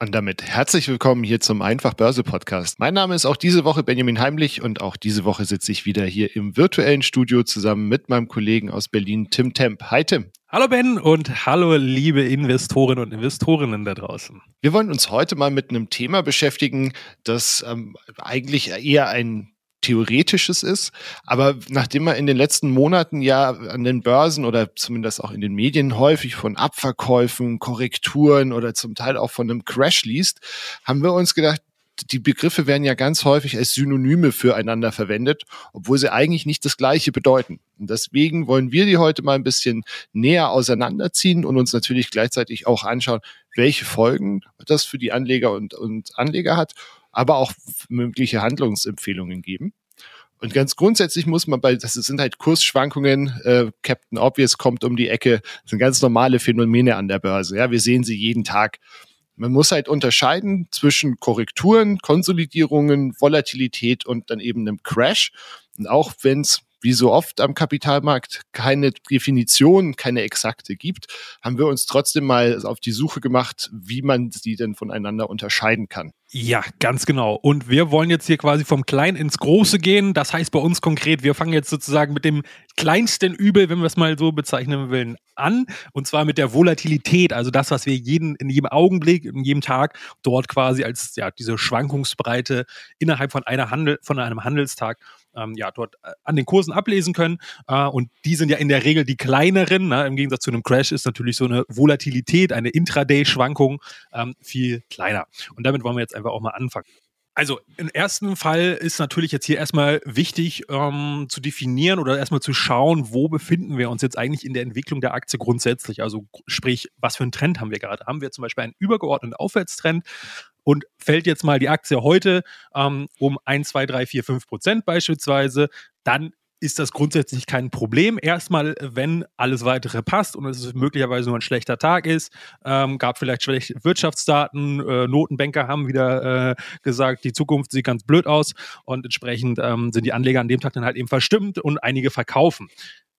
Und damit herzlich willkommen hier zum Einfach Börse Podcast. Mein Name ist auch diese Woche Benjamin Heimlich und auch diese Woche sitze ich wieder hier im virtuellen Studio zusammen mit meinem Kollegen aus Berlin, Tim Temp. Hi Tim. Hallo Ben und hallo liebe Investoren und Investorinnen da draußen. Wir wollen uns heute mal mit einem Thema beschäftigen, das ähm, eigentlich eher ein theoretisches ist. Aber nachdem man in den letzten Monaten ja an den Börsen oder zumindest auch in den Medien häufig von Abverkäufen, Korrekturen oder zum Teil auch von einem Crash liest, haben wir uns gedacht, die Begriffe werden ja ganz häufig als Synonyme füreinander verwendet, obwohl sie eigentlich nicht das Gleiche bedeuten. Und deswegen wollen wir die heute mal ein bisschen näher auseinanderziehen und uns natürlich gleichzeitig auch anschauen, welche Folgen das für die Anleger und, und Anleger hat aber auch mögliche Handlungsempfehlungen geben. Und ganz grundsätzlich muss man bei, das sind halt Kursschwankungen, äh, Captain Obvious kommt um die Ecke, das sind ganz normale Phänomene an der Börse. Ja, wir sehen sie jeden Tag. Man muss halt unterscheiden zwischen Korrekturen, Konsolidierungen, Volatilität und dann eben einem Crash. Und auch wenn es wie so oft am Kapitalmarkt keine Definition, keine exakte gibt, haben wir uns trotzdem mal auf die Suche gemacht, wie man sie denn voneinander unterscheiden kann. Ja, ganz genau. Und wir wollen jetzt hier quasi vom Kleinen ins Große gehen. Das heißt bei uns konkret, wir fangen jetzt sozusagen mit dem kleinsten Übel, wenn wir es mal so bezeichnen wollen, an. Und zwar mit der Volatilität, also das, was wir jeden, in jedem Augenblick, in jedem Tag dort quasi als ja, diese Schwankungsbreite innerhalb von einer Handel, von einem Handelstag ähm, ja, dort äh, an den Kursen ablesen können. Äh, und die sind ja in der Regel die kleineren. Ne? Im Gegensatz zu einem Crash ist natürlich so eine Volatilität, eine Intraday-Schwankung ähm, viel kleiner. Und damit wollen wir jetzt einfach auch mal anfangen. Also im ersten Fall ist natürlich jetzt hier erstmal wichtig ähm, zu definieren oder erstmal zu schauen, wo befinden wir uns jetzt eigentlich in der Entwicklung der Aktie grundsätzlich. Also sprich, was für einen Trend haben wir gerade? Haben wir zum Beispiel einen übergeordneten Aufwärtstrend? Und fällt jetzt mal die Aktie heute ähm, um 1, 2, 3, 4, 5 Prozent beispielsweise, dann ist das grundsätzlich kein Problem. Erstmal, wenn alles weitere passt und es möglicherweise nur ein schlechter Tag ist, ähm, gab vielleicht schlechte Wirtschaftsdaten, äh, Notenbanker haben wieder äh, gesagt, die Zukunft sieht ganz blöd aus und entsprechend ähm, sind die Anleger an dem Tag dann halt eben verstimmt und einige verkaufen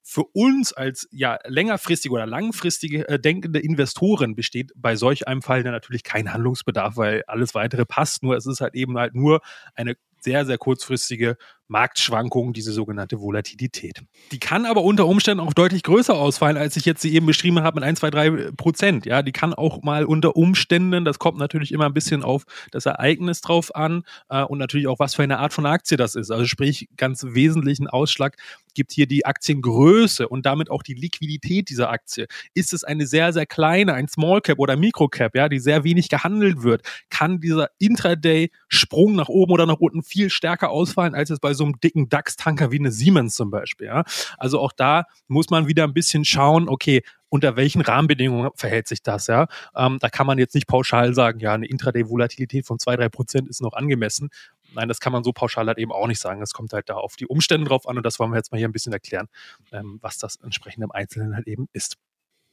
für uns als ja längerfristige oder langfristige äh, denkende Investoren besteht bei solch einem Fall dann natürlich kein Handlungsbedarf, weil alles weitere passt. Nur es ist halt eben halt nur eine sehr, sehr kurzfristige Marktschwankung, diese sogenannte Volatilität. Die kann aber unter Umständen auch deutlich größer ausfallen, als ich jetzt sie eben beschrieben habe mit 1, 2, 3 Prozent. Ja, die kann auch mal unter Umständen, das kommt natürlich immer ein bisschen auf das Ereignis drauf an äh, und natürlich auch, was für eine Art von Aktie das ist. Also sprich, ganz wesentlichen Ausschlag gibt hier die Aktiengröße und damit auch die Liquidität dieser Aktie. Ist es eine sehr, sehr kleine, ein Small Cap oder Micro Cap, ja, die sehr wenig gehandelt wird, kann dieser Intraday-Sprung nach oben oder nach unten viel stärker ausfallen, als es bei so einem dicken DAX-Tanker wie eine Siemens zum Beispiel. Ja? Also auch da muss man wieder ein bisschen schauen, okay, unter welchen Rahmenbedingungen verhält sich das, ja? Ähm, da kann man jetzt nicht pauschal sagen, ja, eine Intraday-Volatilität von zwei drei Prozent ist noch angemessen. Nein, das kann man so pauschal halt eben auch nicht sagen. Das kommt halt da auf die Umstände drauf an und das wollen wir jetzt mal hier ein bisschen erklären, ähm, was das entsprechend im Einzelnen halt eben ist.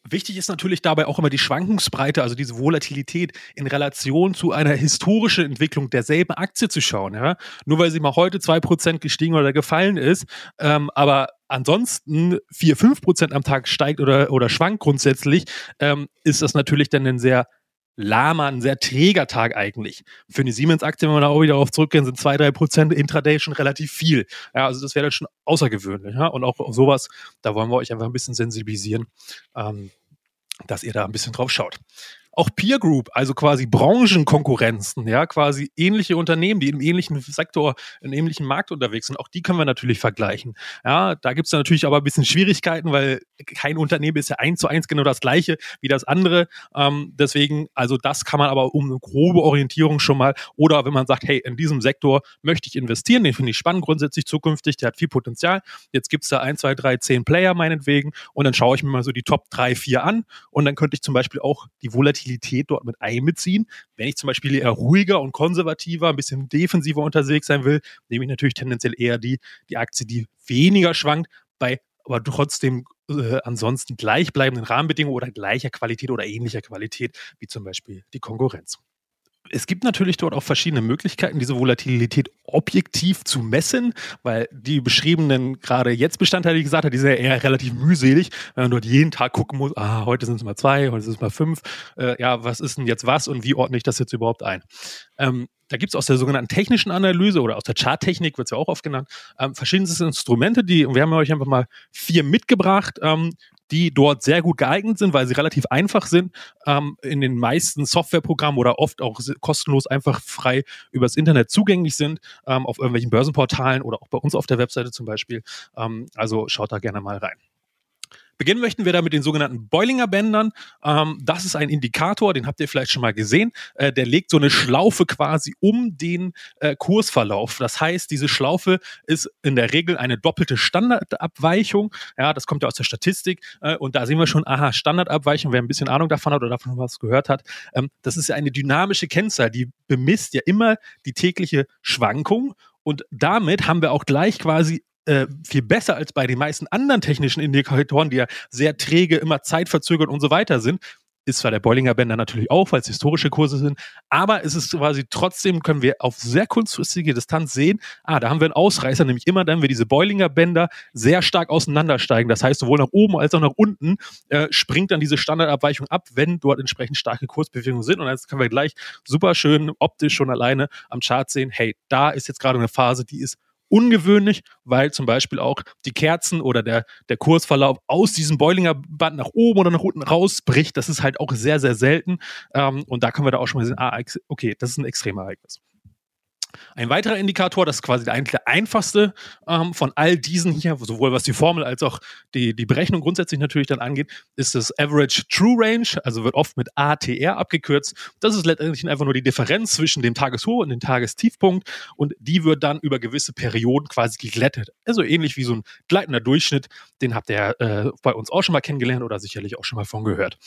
Wichtig ist natürlich dabei auch immer die Schwankungsbreite, also diese Volatilität in Relation zu einer historischen Entwicklung derselben Aktie zu schauen. Ja? Nur weil sie mal heute 2% gestiegen oder gefallen ist, ähm, aber ansonsten 4, 5% am Tag steigt oder, oder schwankt grundsätzlich, ähm, ist das natürlich dann ein sehr lahmer, ein sehr träger Tag eigentlich. Für eine Siemens-Aktie, wenn wir da auch wieder darauf zurückgehen, sind 2, 3 Prozent Intraday schon relativ viel. Ja, also das wäre dann schon außergewöhnlich. Ja? Und auch sowas, da wollen wir euch einfach ein bisschen sensibilisieren, ähm, dass ihr da ein bisschen drauf schaut auch Peer Group, also quasi Branchenkonkurrenzen, ja, quasi ähnliche Unternehmen, die im ähnlichen Sektor, im ähnlichen Markt unterwegs sind, auch die können wir natürlich vergleichen. Ja, da gibt es natürlich aber ein bisschen Schwierigkeiten, weil kein Unternehmen ist ja eins zu eins genau das gleiche wie das andere. Ähm, deswegen, also das kann man aber um eine grobe Orientierung schon mal, oder wenn man sagt, hey, in diesem Sektor möchte ich investieren, den finde ich spannend grundsätzlich zukünftig, der hat viel Potenzial. Jetzt gibt es da ein, zwei, drei, zehn Player meinetwegen und dann schaue ich mir mal so die Top drei, vier an und dann könnte ich zum Beispiel auch die Volatilität Volatilität dort mit einbeziehen. Wenn ich zum Beispiel eher ruhiger und konservativer, ein bisschen defensiver unterwegs sein will, nehme ich natürlich tendenziell eher die, die Aktie, die weniger schwankt, bei aber trotzdem äh, ansonsten gleichbleibenden Rahmenbedingungen oder gleicher Qualität oder ähnlicher Qualität wie zum Beispiel die Konkurrenz es gibt natürlich dort auch verschiedene Möglichkeiten, diese Volatilität objektiv zu messen, weil die beschriebenen gerade jetzt Bestandteile, die gesagt habe, die sind ja eher relativ mühselig, wenn man dort jeden Tag gucken muss, ah, heute sind es mal zwei, heute sind es mal fünf, äh, ja, was ist denn jetzt was und wie ordne ich das jetzt überhaupt ein? Ähm, da gibt es aus der sogenannten technischen Analyse oder aus der Charttechnik, wird es ja auch oft genannt, ähm, verschiedenste Instrumente, die, und wir haben euch einfach mal vier mitgebracht, ähm, die dort sehr gut geeignet sind, weil sie relativ einfach sind, ähm, in den meisten Softwareprogrammen oder oft auch kostenlos einfach frei übers Internet zugänglich sind, ähm, auf irgendwelchen Börsenportalen oder auch bei uns auf der Webseite zum Beispiel. Ähm, also schaut da gerne mal rein. Beginnen möchten wir da mit den sogenannten Boilinger Bändern. Ähm, das ist ein Indikator, den habt ihr vielleicht schon mal gesehen. Äh, der legt so eine Schlaufe quasi um den äh, Kursverlauf. Das heißt, diese Schlaufe ist in der Regel eine doppelte Standardabweichung. Ja, das kommt ja aus der Statistik. Äh, und da sehen wir schon, aha, Standardabweichung, wer ein bisschen Ahnung davon hat oder davon was gehört hat, ähm, das ist ja eine dynamische Kennzahl, die bemisst ja immer die tägliche Schwankung. Und damit haben wir auch gleich quasi äh, viel besser als bei den meisten anderen technischen Indikatoren, die ja sehr träge, immer zeitverzögert und so weiter sind. Ist zwar der Bollinger Bänder natürlich auch, weil es historische Kurse sind, aber es ist quasi trotzdem, können wir auf sehr kurzfristige Distanz sehen, ah, da haben wir einen Ausreißer, nämlich immer dann, wenn diese Bollinger Bänder sehr stark auseinandersteigen. Das heißt, sowohl nach oben als auch nach unten äh, springt dann diese Standardabweichung ab, wenn dort entsprechend starke Kursbewegungen sind. Und jetzt können wir gleich super schön optisch schon alleine am Chart sehen, hey, da ist jetzt gerade eine Phase, die ist ungewöhnlich, weil zum Beispiel auch die Kerzen oder der, der Kursverlauf aus diesem Boilinger Band nach oben oder nach unten rausbricht. Das ist halt auch sehr, sehr selten. Ähm, und da können wir da auch schon mal sehen, ah, okay, das ist ein Extremereignis. Ein weiterer Indikator, das ist quasi der einfachste ähm, von all diesen hier, sowohl was die Formel als auch die, die Berechnung grundsätzlich natürlich dann angeht, ist das Average True Range, also wird oft mit ATR abgekürzt. Das ist letztendlich einfach nur die Differenz zwischen dem Tageshoch und dem Tagestiefpunkt und die wird dann über gewisse Perioden quasi geglättet. Also ähnlich wie so ein gleitender Durchschnitt, den habt ihr äh, bei uns auch schon mal kennengelernt oder sicherlich auch schon mal von gehört.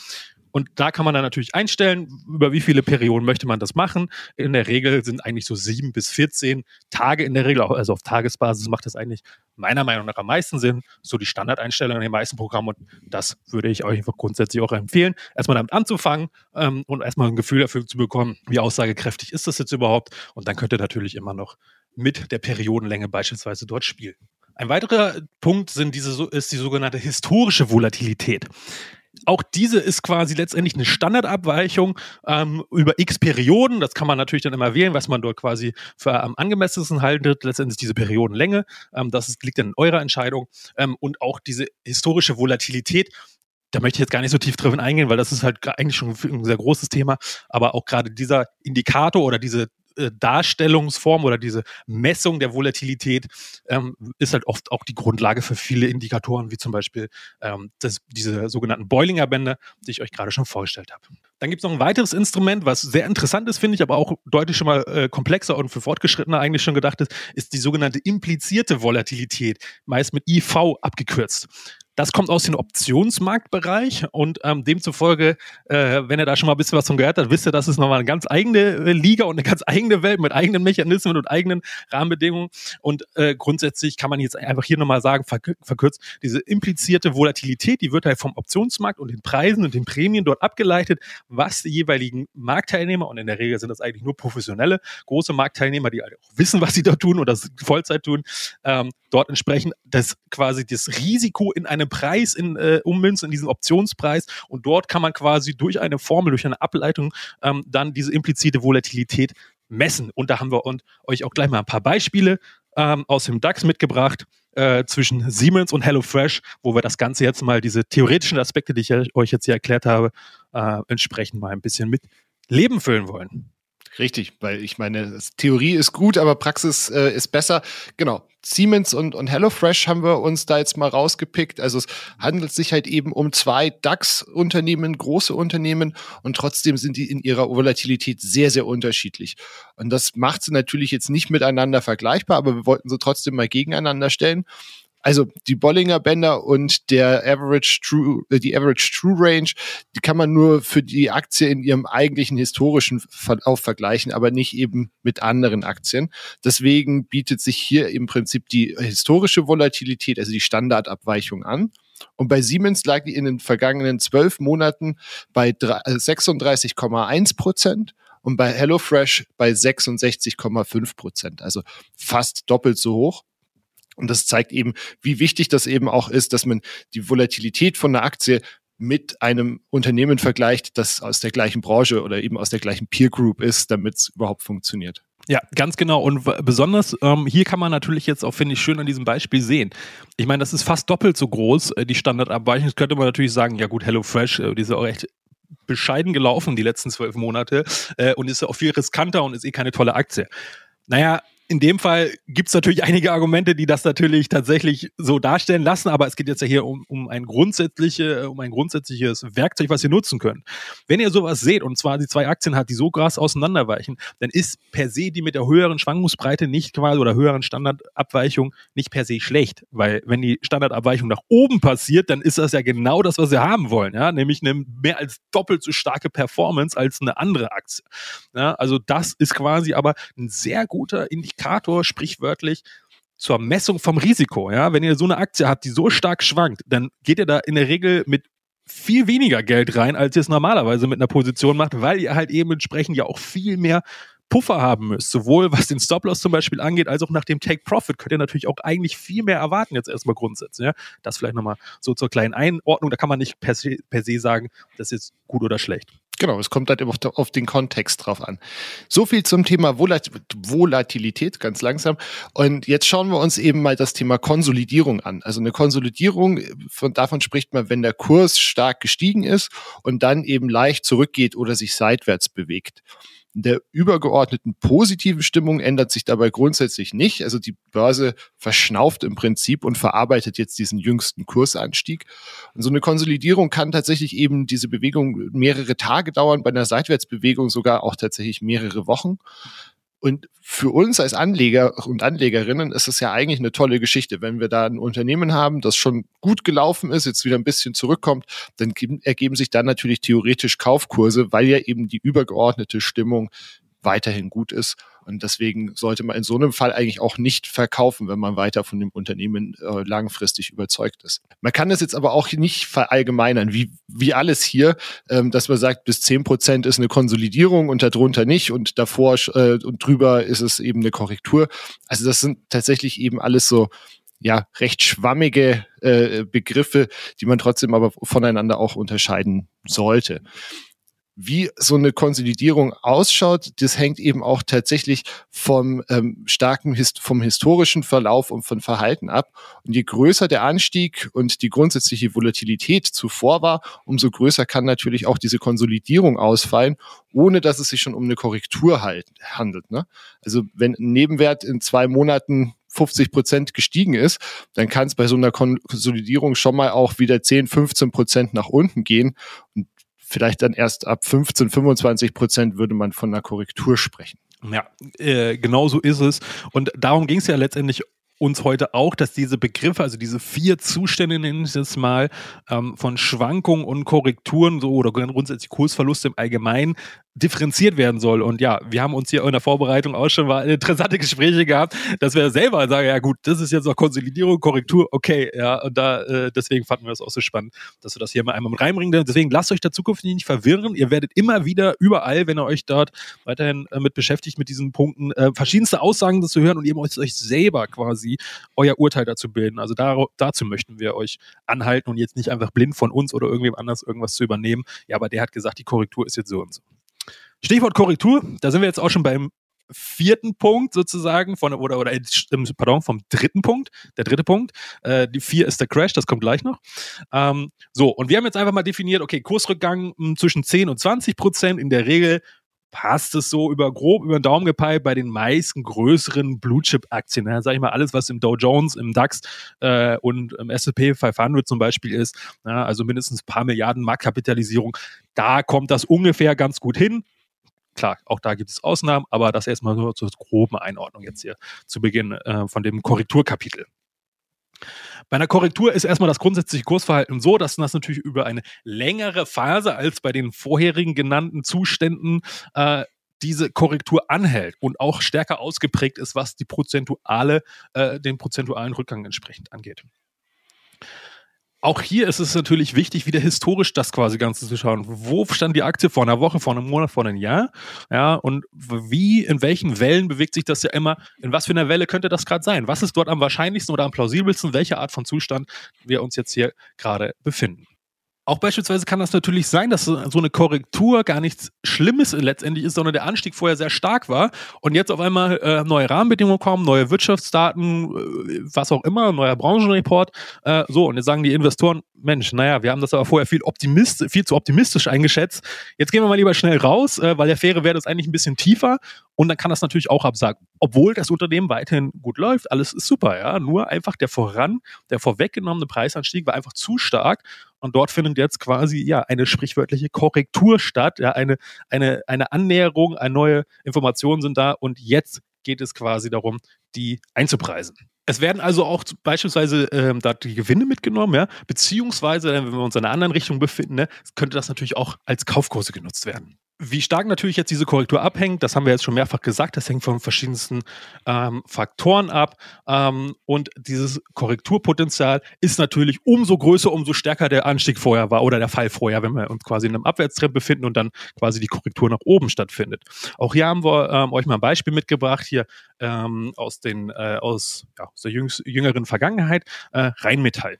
Und da kann man dann natürlich einstellen, über wie viele Perioden möchte man das machen. In der Regel sind eigentlich so sieben bis 14 Tage in der Regel, also auf Tagesbasis macht das eigentlich meiner Meinung nach am meisten Sinn. So die Standardeinstellungen in den meisten Programmen. Und das würde ich euch einfach grundsätzlich auch empfehlen, erstmal damit anzufangen ähm, und erstmal ein Gefühl dafür zu bekommen, wie aussagekräftig ist das jetzt überhaupt. Und dann könnt ihr natürlich immer noch mit der Periodenlänge beispielsweise dort spielen. Ein weiterer Punkt sind diese, ist die sogenannte historische Volatilität auch diese ist quasi letztendlich eine Standardabweichung ähm, über x Perioden. Das kann man natürlich dann immer wählen, was man dort quasi für am angemessensten haltet. Letztendlich diese Periodenlänge. Ähm, das liegt dann in eurer Entscheidung. Ähm, und auch diese historische Volatilität. Da möchte ich jetzt gar nicht so tief drin eingehen, weil das ist halt eigentlich schon ein sehr großes Thema. Aber auch gerade dieser Indikator oder diese äh, Darstellungsform oder diese Messung der Volatilität ähm, ist halt oft auch die Grundlage für viele Indikatoren, wie zum Beispiel ähm, das, diese sogenannten Boilinger Bänder, die ich euch gerade schon vorgestellt habe. Dann gibt es noch ein weiteres Instrument, was sehr interessant ist, finde ich, aber auch deutlich schon mal äh, komplexer und für Fortgeschrittene eigentlich schon gedacht ist, ist die sogenannte implizierte Volatilität, meist mit IV abgekürzt. Das kommt aus dem Optionsmarktbereich und ähm, demzufolge, äh, wenn ihr da schon mal ein bisschen was von gehört habt, wisst ihr, das ist nochmal eine ganz eigene äh, Liga und eine ganz eigene Welt mit eigenen Mechanismen und eigenen Rahmenbedingungen. Und äh, grundsätzlich kann man jetzt einfach hier nochmal sagen, verkürzt, diese implizierte Volatilität, die wird halt vom Optionsmarkt und den Preisen und den Prämien dort abgeleitet, was die jeweiligen Marktteilnehmer, und in der Regel sind das eigentlich nur professionelle, große Marktteilnehmer, die auch wissen, was sie da tun oder Vollzeit tun, ähm, dort entsprechend das quasi das Risiko in einem Preis in, äh, ummünzen, in diesen Optionspreis. Und dort kann man quasi durch eine Formel, durch eine Ableitung ähm, dann diese implizite Volatilität messen. Und da haben wir und euch auch gleich mal ein paar Beispiele ähm, aus dem DAX mitgebracht äh, zwischen Siemens und HelloFresh, wo wir das Ganze jetzt mal, diese theoretischen Aspekte, die ich euch jetzt hier erklärt habe, äh, entsprechend mal ein bisschen mit Leben füllen wollen. Richtig, weil ich meine, Theorie ist gut, aber Praxis äh, ist besser. Genau. Siemens und, und HelloFresh haben wir uns da jetzt mal rausgepickt. Also es handelt sich halt eben um zwei DAX-Unternehmen, große Unternehmen und trotzdem sind die in ihrer Volatilität sehr, sehr unterschiedlich. Und das macht sie natürlich jetzt nicht miteinander vergleichbar, aber wir wollten sie trotzdem mal gegeneinander stellen Also die Bollinger Bänder und der Average True, äh, die Average True Range, die kann man nur für die Aktie in ihrem eigentlichen historischen Verlauf vergleichen, aber nicht eben mit anderen Aktien. Deswegen bietet sich hier im Prinzip die historische Volatilität, also die Standardabweichung an. Und bei Siemens lag die in den vergangenen zwölf Monaten bei 36,1 äh, Prozent und bei HelloFresh bei 66,5 Prozent, also fast doppelt so hoch. Und das zeigt eben, wie wichtig das eben auch ist, dass man die Volatilität von einer Aktie mit einem Unternehmen vergleicht, das aus der gleichen Branche oder eben aus der gleichen Peer Group ist, damit es überhaupt funktioniert. Ja, ganz genau. Und besonders ähm, hier kann man natürlich jetzt auch, finde ich, schön an diesem Beispiel sehen. Ich meine, das ist fast doppelt so groß, äh, die Standardabweichung. Jetzt könnte man natürlich sagen, ja gut, HelloFresh, äh, die ist auch echt bescheiden gelaufen die letzten zwölf Monate äh, und ist auch viel riskanter und ist eh keine tolle Aktie. Naja, in dem Fall gibt es natürlich einige Argumente, die das natürlich tatsächlich so darstellen lassen, aber es geht jetzt ja hier um, um, ein, grundsätzliche, um ein grundsätzliches Werkzeug, was ihr nutzen könnt. Wenn ihr sowas seht, und zwar die zwei Aktien hat, die so krass auseinanderweichen, dann ist per se die mit der höheren Schwankungsbreite nicht quasi oder höheren Standardabweichung nicht per se schlecht, weil wenn die Standardabweichung nach oben passiert, dann ist das ja genau das, was wir haben wollen, ja, nämlich eine mehr als doppelt so starke Performance als eine andere Aktie. Ja, also das ist quasi aber ein sehr guter Indikator Indikator, sprichwörtlich, zur Messung vom Risiko. Ja, wenn ihr so eine Aktie habt, die so stark schwankt, dann geht ihr da in der Regel mit viel weniger Geld rein, als ihr es normalerweise mit einer Position macht, weil ihr halt eben entsprechend ja auch viel mehr Puffer haben müsst, sowohl was den Stop-Loss zum Beispiel angeht, als auch nach dem Take-Profit könnt ihr natürlich auch eigentlich viel mehr erwarten jetzt erstmal grundsätzlich. Ja? Das vielleicht nochmal so zur kleinen Einordnung, da kann man nicht per se, per se sagen, das ist gut oder schlecht. Genau, es kommt halt auf, auf den Kontext drauf an. So viel zum Thema Volat Volatilität, ganz langsam. Und jetzt schauen wir uns eben mal das Thema Konsolidierung an. Also eine Konsolidierung, von, davon spricht man, wenn der Kurs stark gestiegen ist und dann eben leicht zurückgeht oder sich seitwärts bewegt der übergeordneten positiven Stimmung ändert sich dabei grundsätzlich nicht. Also die Börse verschnauft im Prinzip und verarbeitet jetzt diesen jüngsten Kursanstieg. Und so eine Konsolidierung kann tatsächlich eben diese Bewegung mehrere Tage dauern, bei einer Seitwärtsbewegung sogar auch tatsächlich mehrere Wochen. Und für uns als Anleger und Anlegerinnen ist es ja eigentlich eine tolle Geschichte. Wenn wir da ein Unternehmen haben, das schon gut gelaufen ist, jetzt wieder ein bisschen zurückkommt, dann ergeben sich dann natürlich theoretisch Kaufkurse, weil ja eben die übergeordnete Stimmung weiterhin gut ist. Und deswegen sollte man in so einem Fall eigentlich auch nicht verkaufen, wenn man weiter von dem Unternehmen äh, langfristig überzeugt ist. Man kann das jetzt aber auch nicht verallgemeinern, wie, wie alles hier, ähm, dass man sagt, bis zehn Prozent ist eine Konsolidierung und darunter nicht und davor äh, und drüber ist es eben eine Korrektur. Also das sind tatsächlich eben alles so ja, recht schwammige äh, Begriffe, die man trotzdem aber voneinander auch unterscheiden sollte. Wie so eine Konsolidierung ausschaut, das hängt eben auch tatsächlich vom ähm, starken, vom historischen Verlauf und von Verhalten ab. Und je größer der Anstieg und die grundsätzliche Volatilität zuvor war, umso größer kann natürlich auch diese Konsolidierung ausfallen, ohne dass es sich schon um eine Korrektur halt, handelt. Ne? Also wenn ein Nebenwert in zwei Monaten 50 Prozent gestiegen ist, dann kann es bei so einer Konsolidierung schon mal auch wieder 10, 15 Prozent nach unten gehen. Und vielleicht dann erst ab 15, 25 Prozent würde man von einer Korrektur sprechen. Ja, äh, genau so ist es. Und darum ging es ja letztendlich uns heute auch, dass diese Begriffe, also diese vier Zustände, nennen ich es mal, ähm, von Schwankungen und Korrekturen so oder grundsätzlich Kursverluste im Allgemeinen differenziert werden soll. Und ja, wir haben uns hier in der Vorbereitung auch schon mal interessante Gespräche gehabt, dass wir selber sagen, ja gut, das ist jetzt noch Konsolidierung, Korrektur, okay, ja, und da äh, deswegen fanden wir das auch so spannend, dass wir das hier mal einmal mit reinbringen. Deswegen lasst euch da zukünftig nicht verwirren. Ihr werdet immer wieder überall, wenn ihr euch dort weiterhin äh, mit beschäftigt, mit diesen Punkten, äh, verschiedenste Aussagen zu hören und ihr müsst euch selber quasi euer Urteil dazu bilden. Also da, dazu möchten wir euch anhalten und jetzt nicht einfach blind von uns oder irgendwem anders irgendwas zu übernehmen. Ja, aber der hat gesagt, die Korrektur ist jetzt so und so. Stichwort Korrektur, da sind wir jetzt auch schon beim vierten Punkt sozusagen von oder oder pardon vom dritten Punkt der dritte Punkt äh, die vier ist der Crash das kommt gleich noch ähm, so und wir haben jetzt einfach mal definiert okay Kursrückgang mh, hm, zwischen 10 und 20 Prozent in der Regel passt es so über grob über den Daumen gepeilt bei den meisten größeren Blue Chip Aktien ja, sag ich mal alles was im Dow Jones im DAX äh, und im S&P 500 zum Beispiel ist ja, also mindestens ein paar Milliarden Marktkapitalisierung da kommt das ungefähr ganz gut hin Klar, auch da gibt es Ausnahmen, aber das erstmal nur zur groben Einordnung jetzt hier zu Beginn äh, von dem Korrekturkapitel. Bei einer Korrektur ist erstmal das grundsätzliche Kursverhalten so, dass das natürlich über eine längere Phase als bei den vorherigen genannten Zuständen äh, diese Korrektur anhält und auch stärker ausgeprägt ist, was die prozentuale, äh, den prozentualen Rückgang entsprechend angeht auch hier ist es natürlich wichtig, wieder historisch das quasi Ganze zu schauen. Wo stand die Aktie vor einer Woche, vor einem Monat, vor einem Jahr? Ja, und wie, in welchen Wellen bewegt sich das ja immer? In was für einer Welle könnte das gerade sein? Was ist dort am wahrscheinlichsten oder am plausibelsten? Welche Art von Zustand wir uns jetzt hier gerade befinden? Auch beispielsweise kann das natürlich sein, dass so eine Korrektur gar nichts Schlimmes letztendlich ist, sondern der Anstieg vorher sehr stark war und jetzt auf einmal äh, neue Rahmenbedingungen kommen, neue Wirtschaftsdaten, äh, was auch immer, neuer Branchenreport. Äh, so, und jetzt sagen die Investoren, Mensch, naja, wir haben das aber vorher viel, optimist, viel zu optimistisch eingeschätzt. Jetzt gehen wir mal lieber schnell raus, äh, weil der faire Wert ist eigentlich ein bisschen tiefer und dann kann das natürlich auch absagen. Obwohl das Unternehmen weiterhin gut läuft, alles ist super, ja. Nur einfach der voran, der vorweggenommene Preisanstieg war einfach zu stark und dort findet jetzt quasi ja eine sprichwörtliche Korrektur statt, ja, eine, eine, eine Annäherung, eine neue Informationen sind da und jetzt geht es quasi darum, die einzupreisen. Es werden also auch beispielsweise ähm, da die Gewinne mitgenommen, ja, beziehungsweise, wenn wir uns in einer anderen Richtung befinden, ne, könnte das natürlich auch als Kaufkurse genutzt werden. Wie stark natürlich jetzt diese Korrektur abhängt, das haben wir jetzt schon mehrfach gesagt, das hängt von verschiedensten ähm, Faktoren ab. Ähm, und dieses Korrekturpotenzial ist natürlich umso größer, umso stärker der Anstieg vorher war oder der Fall vorher, wenn wir uns quasi in einem Abwärtstrend befinden und dann quasi die Korrektur nach oben stattfindet. Auch hier haben wir ähm, euch mal ein Beispiel mitgebracht, hier ähm, aus, den, äh, aus, ja, aus der jüngeren Vergangenheit, äh, Rheinmetall.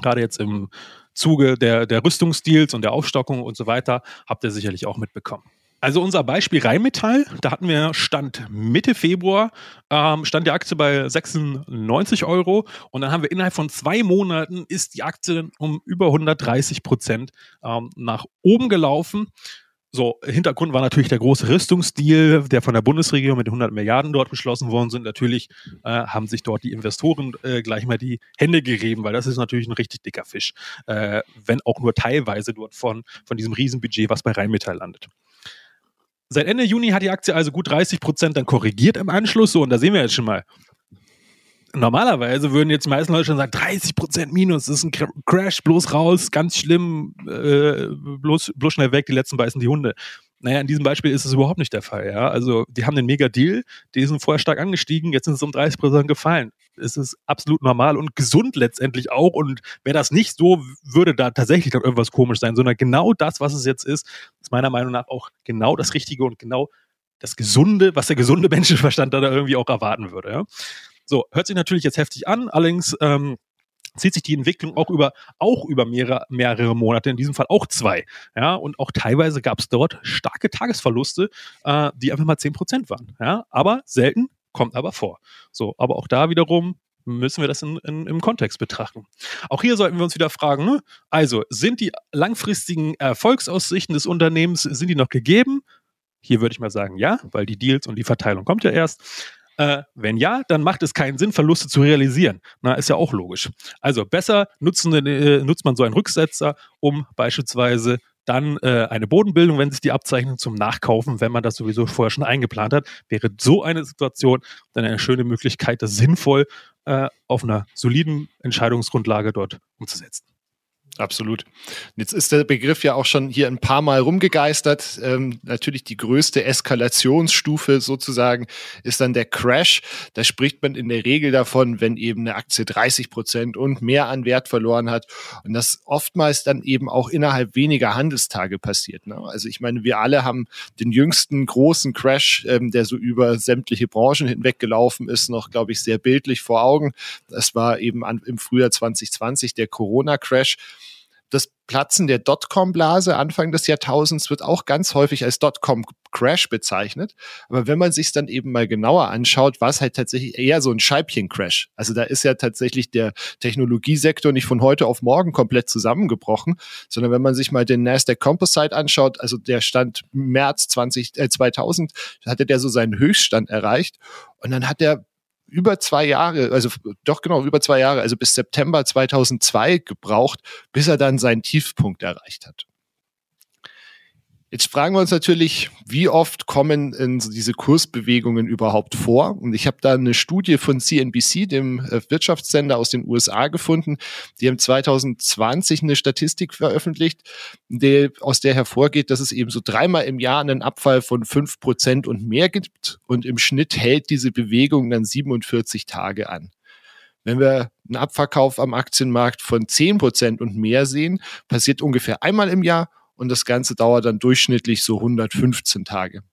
Gerade jetzt im Zuge der, der Rüstungsdeals und der Aufstockung und so weiter, habt ihr sicherlich auch mitbekommen. Also unser Beispiel Rheinmetall, da hatten wir Stand Mitte Februar, ähm, stand die Aktie bei 96 Euro und dann haben wir innerhalb von zwei Monaten ist die Aktie um über 130 Prozent ähm, nach oben gelaufen. So, Hintergrund war natürlich der große Rüstungsdeal, der von der Bundesregierung mit 100 Milliarden dort beschlossen worden sind. Natürlich äh, haben sich dort die Investoren äh, gleich mal die Hände gerieben, weil das ist natürlich ein richtig dicker Fisch, äh, wenn auch nur teilweise dort von, von diesem Riesenbudget, was bei Rheinmetall landet. Seit Ende Juni hat die Aktie also gut 30 Prozent dann korrigiert im Anschluss. So, und da sehen wir jetzt schon mal, normalerweise würden jetzt die meisten Leute schon sagen, 30% Minus, das ist ein Crash, bloß raus, ganz schlimm, äh, bloß, bloß schnell weg, die letzten beißen die Hunde. Naja, in diesem Beispiel ist es überhaupt nicht der Fall. Ja? Also die haben den Mega-Deal, die sind vorher stark angestiegen, jetzt sind es um 30% gefallen. Es ist absolut normal und gesund letztendlich auch. Und wäre das nicht so, würde da tatsächlich dann irgendwas komisch sein, sondern genau das, was es jetzt ist, ist meiner Meinung nach auch genau das Richtige und genau das Gesunde, was der gesunde Menschenverstand da irgendwie auch erwarten würde. Ja? So, hört sich natürlich jetzt heftig an, allerdings ähm, zieht sich die Entwicklung auch über, auch über mehrere, mehrere Monate, in diesem Fall auch zwei. Ja, und auch teilweise gab es dort starke Tagesverluste, äh, die einfach mal zehn Prozent waren. Ja, aber selten, kommt aber vor. So, aber auch da wiederum müssen wir das in, in, im Kontext betrachten. Auch hier sollten wir uns wieder fragen, ne? also sind die langfristigen Erfolgsaussichten des Unternehmens, sind die noch gegeben? Hier würde ich mal sagen, ja, weil die Deals und die Verteilung kommt ja erst. Äh, wenn ja, dann macht es keinen Sinn, Verluste zu realisieren. Na, ist ja auch logisch. Also besser nutzen, äh, nutzt man so einen Rücksetzer, um beispielsweise dann äh, eine Bodenbildung, wenn sich die abzeichnen, zum Nachkaufen, wenn man das sowieso vorher schon eingeplant hat, wäre so eine Situation dann eine schöne Möglichkeit, das sinnvoll äh, auf einer soliden Entscheidungsgrundlage dort umzusetzen. Absolut. Jetzt ist der Begriff ja auch schon hier ein paar Mal rumgegeistert. Ähm, natürlich die größte Eskalationsstufe sozusagen ist dann der Crash. Da spricht man in der Regel davon, wenn eben eine Aktie 30 Prozent und mehr an Wert verloren hat. Und das oftmals dann eben auch innerhalb weniger Handelstage passiert. Ne? Also ich meine, wir alle haben den jüngsten großen Crash, ähm, der so über sämtliche Branchen hinweg gelaufen ist, noch, glaube ich, sehr bildlich vor Augen. Das war eben an, im Frühjahr 2020 der Corona-Crash Platzen der Dotcom-Blase Anfang des Jahrtausends wird auch ganz häufig als Dotcom-Crash bezeichnet. Aber wenn man sich dann eben mal genauer anschaut, war es halt tatsächlich eher so ein Scheibchen-Crash. Also da ist ja tatsächlich der Technologiesektor nicht von heute auf morgen komplett zusammengebrochen, sondern wenn man sich mal den Nasdaq Composite anschaut, also der stand März 20, äh, 2000, hatte der so seinen Höchststand erreicht und dann hat der über zwei Jahre, also doch genau über zwei Jahre, also bis September 2002 gebraucht, bis er dann seinen Tiefpunkt erreicht hat. Jetzt fragen wir uns natürlich, wie oft kommen diese Kursbewegungen überhaupt vor? Und ich habe da eine Studie von CNBC, dem äh, Wirtschaftssender aus den USA, gefunden. Die haben 2020 eine Statistik veröffentlicht, die, aus der hervorgeht, dass es eben so dreimal im Jahr einen Abfall von fünf Prozent und mehr gibt. Und im Schnitt hält diese Bewegung dann 47 Tage an. Wenn wir einen Abverkauf am Aktienmarkt von zehn Prozent und mehr sehen, passiert ungefähr einmal im Jahr und das Ganze dauert dann durchschnittlich so 115 Tage.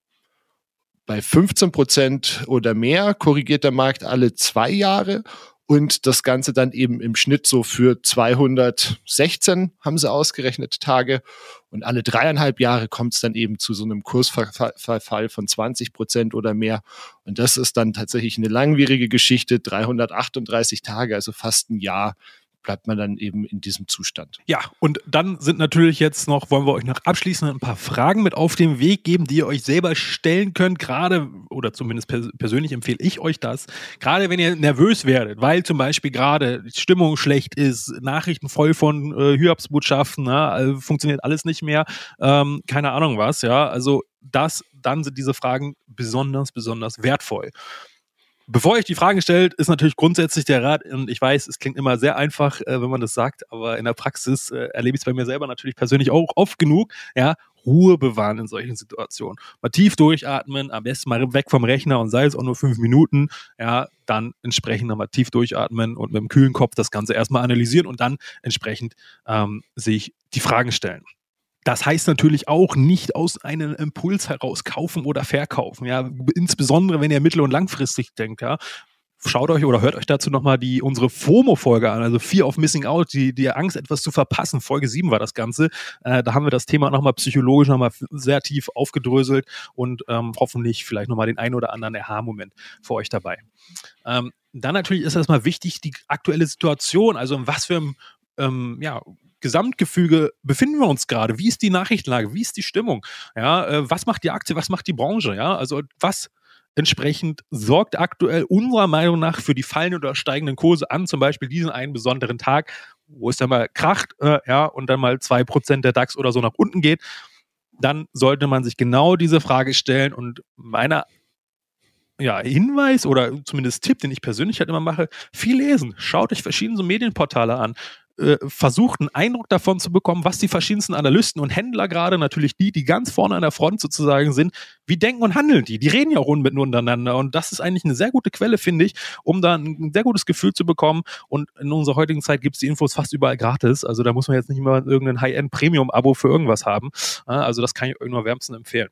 Bei 15 Prozent oder mehr korrigiert der Markt alle zwei Jahre und das Ganze dann eben im Schnitt so für 216 haben sie ausgerechnet Tage und alle dreieinhalb Jahre kommt es dann eben zu so einem Kursverfall von 20 Prozent oder mehr und das ist dann tatsächlich eine langwierige Geschichte, 338 Tage, also fast ein Jahr, bleibt man dann eben in diesem Zustand. Ja, und dann sind natürlich jetzt noch, wollen wir euch noch abschließend ein paar Fragen mit auf den Weg geben, die ihr euch selber stellen könnt, gerade, oder zumindest pers persönlich empfehle ich euch das, gerade wenn ihr nervös werdet, weil zum Beispiel gerade die Stimmung schlecht ist, Nachrichten voll von äh, Hyobsbotschaften, ne, also funktioniert alles nicht mehr, ähm, keine Ahnung was, ja, also das, dann sind diese Fragen besonders, besonders wertvoll. Bevor ich die Fragen stelle, ist natürlich grundsätzlich der Rat, und ich weiß, es klingt immer sehr einfach, äh, wenn man das sagt, aber in der Praxis äh, erlebe ich es bei mir selber natürlich persönlich auch oft genug, ja, Ruhe bewahren in solchen Situationen. Mal tief durchatmen, am besten mal weg vom Rechner und sei es auch nur fünf Minuten, ja, dann entsprechend nochmal tief durchatmen und mit dem kühlen Kopf das Ganze erstmal analysieren und dann entsprechend ähm, sich die Fragen stellen. Das heißt natürlich auch nicht aus einem Impuls heraus kaufen oder verkaufen. Ja, insbesondere wenn ihr mittel- und langfristig denkt. Ja, schaut euch oder hört euch dazu nochmal die unsere FOMO-Folge an, also Fear of Missing Out, die, die Angst, etwas zu verpassen. Folge 7 war das Ganze. Äh, da haben wir das Thema nochmal psychologisch nochmal sehr tief aufgedröselt und ähm, hoffentlich vielleicht nochmal den einen oder anderen Aha-Moment für euch dabei. Ähm, dann natürlich ist erstmal wichtig, die aktuelle Situation, also in was für einem ähm, ja, Gesamtgefüge befinden wir uns gerade? Wie ist die Nachrichtenlage? Wie ist die Stimmung? Ja, äh, was macht die Aktie? Was macht die Branche? Ja, also was entsprechend sorgt aktuell unserer Meinung nach für die fallenden oder steigenden Kurse an, zum Beispiel diesen einen besonderen Tag, wo es dann mal kracht, äh, ja, und dann mal zwei Prozent der DAX oder so nach unten geht, dann sollte man sich genau diese Frage stellen und meiner ja, Hinweis oder zumindest Tipp, den ich persönlich halt immer mache, viel lesen. Schaut euch verschiedene Medienportale an. Äh, versucht, einen Eindruck davon zu bekommen, was die verschiedensten Analysten und Händler gerade, natürlich die, die ganz vorne an der Front sozusagen sind, wie denken und handeln die? Die reden ja auch untereinander und das ist eigentlich eine sehr gute Quelle, finde ich, um da ein sehr gutes Gefühl zu bekommen und in unserer heutigen Zeit gibt es die Infos fast überall gratis, also da muss man jetzt nicht immer irgendein High-End-Premium-Abo für irgendwas haben, also das kann ich euch nur wärmstens empfehlen.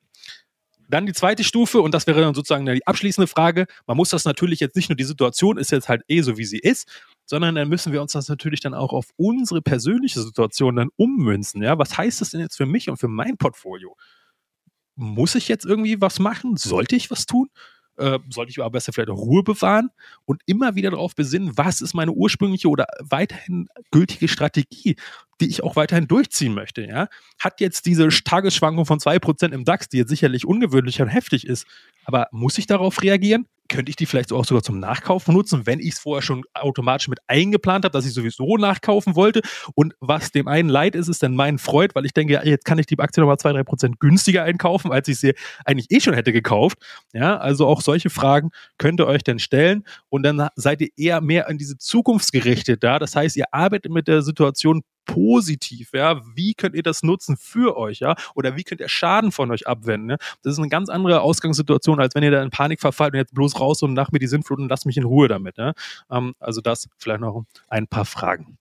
Dann die zweite Stufe, und das wäre dann sozusagen die abschließende Frage. Man muss das natürlich jetzt nicht nur die Situation ist jetzt halt eh so, wie sie ist, sondern dann müssen wir uns das natürlich dann auch auf unsere persönliche Situation dann ummünzen. Ja, was heißt das denn jetzt für mich und für mein Portfolio? Muss ich jetzt irgendwie was machen? Sollte ich was tun? Äh, sollte ich aber besser vielleicht Ruhe bewahren und immer wieder darauf besinnen, was ist meine ursprüngliche oder weiterhin gültige Strategie, die ich auch weiterhin durchziehen möchte. Ja? Hat jetzt diese Tagesschwankung von 2% im DAX, die jetzt sicherlich ungewöhnlich und heftig ist, aber muss ich darauf reagieren? Könnte ich die vielleicht auch sogar zum Nachkaufen nutzen, wenn ich es vorher schon automatisch mit eingeplant habe, dass ich sowieso nachkaufen wollte. Und was dem einen leid ist, ist dann mein Freud, weil ich denke, ja, jetzt kann ich die Aktie nochmal zwei, drei Prozent günstiger einkaufen, als ich sie eigentlich eh schon hätte gekauft. Ja, also auch solche Fragen könnt ihr euch dann stellen und dann seid ihr eher mehr in diese Zukunft gerichtet da. Das heißt, ihr arbeitet mit der Situation positiv, ja, wie könnt ihr das nutzen für euch, ja, oder wie könnt ihr Schaden von euch abwenden, ne? Das ist eine ganz andere Ausgangssituation, als wenn ihr da in Panik verfallt und jetzt bloß raus und nach mir die Sintflut und lasst mich in Ruhe damit, ne? Ähm, also das vielleicht noch ein paar Fragen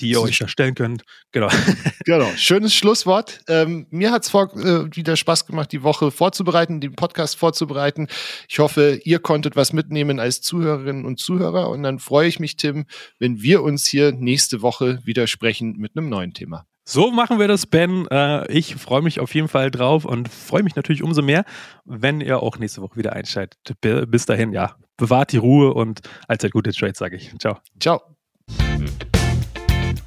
die ihr euch erstellen könnt. Genau. Genau, schönes Schlusswort. Ähm, mir hat es äh, wieder Spaß gemacht, die Woche vorzubereiten, den Podcast vorzubereiten. Ich hoffe, ihr konntet was mitnehmen als Zuhörerinnen und Zuhörer. Und dann freue ich mich, Tim, wenn wir uns hier nächste Woche wieder sprechen mit einem neuen Thema. So machen wir das, Ben. Äh, ich freue mich auf jeden Fall drauf und freue mich natürlich umso mehr, wenn ihr auch nächste Woche wieder einschaltet. Bis dahin, ja, bewahrt die Ruhe und allzeit gute Trades, sage ich. Ciao. Ciao.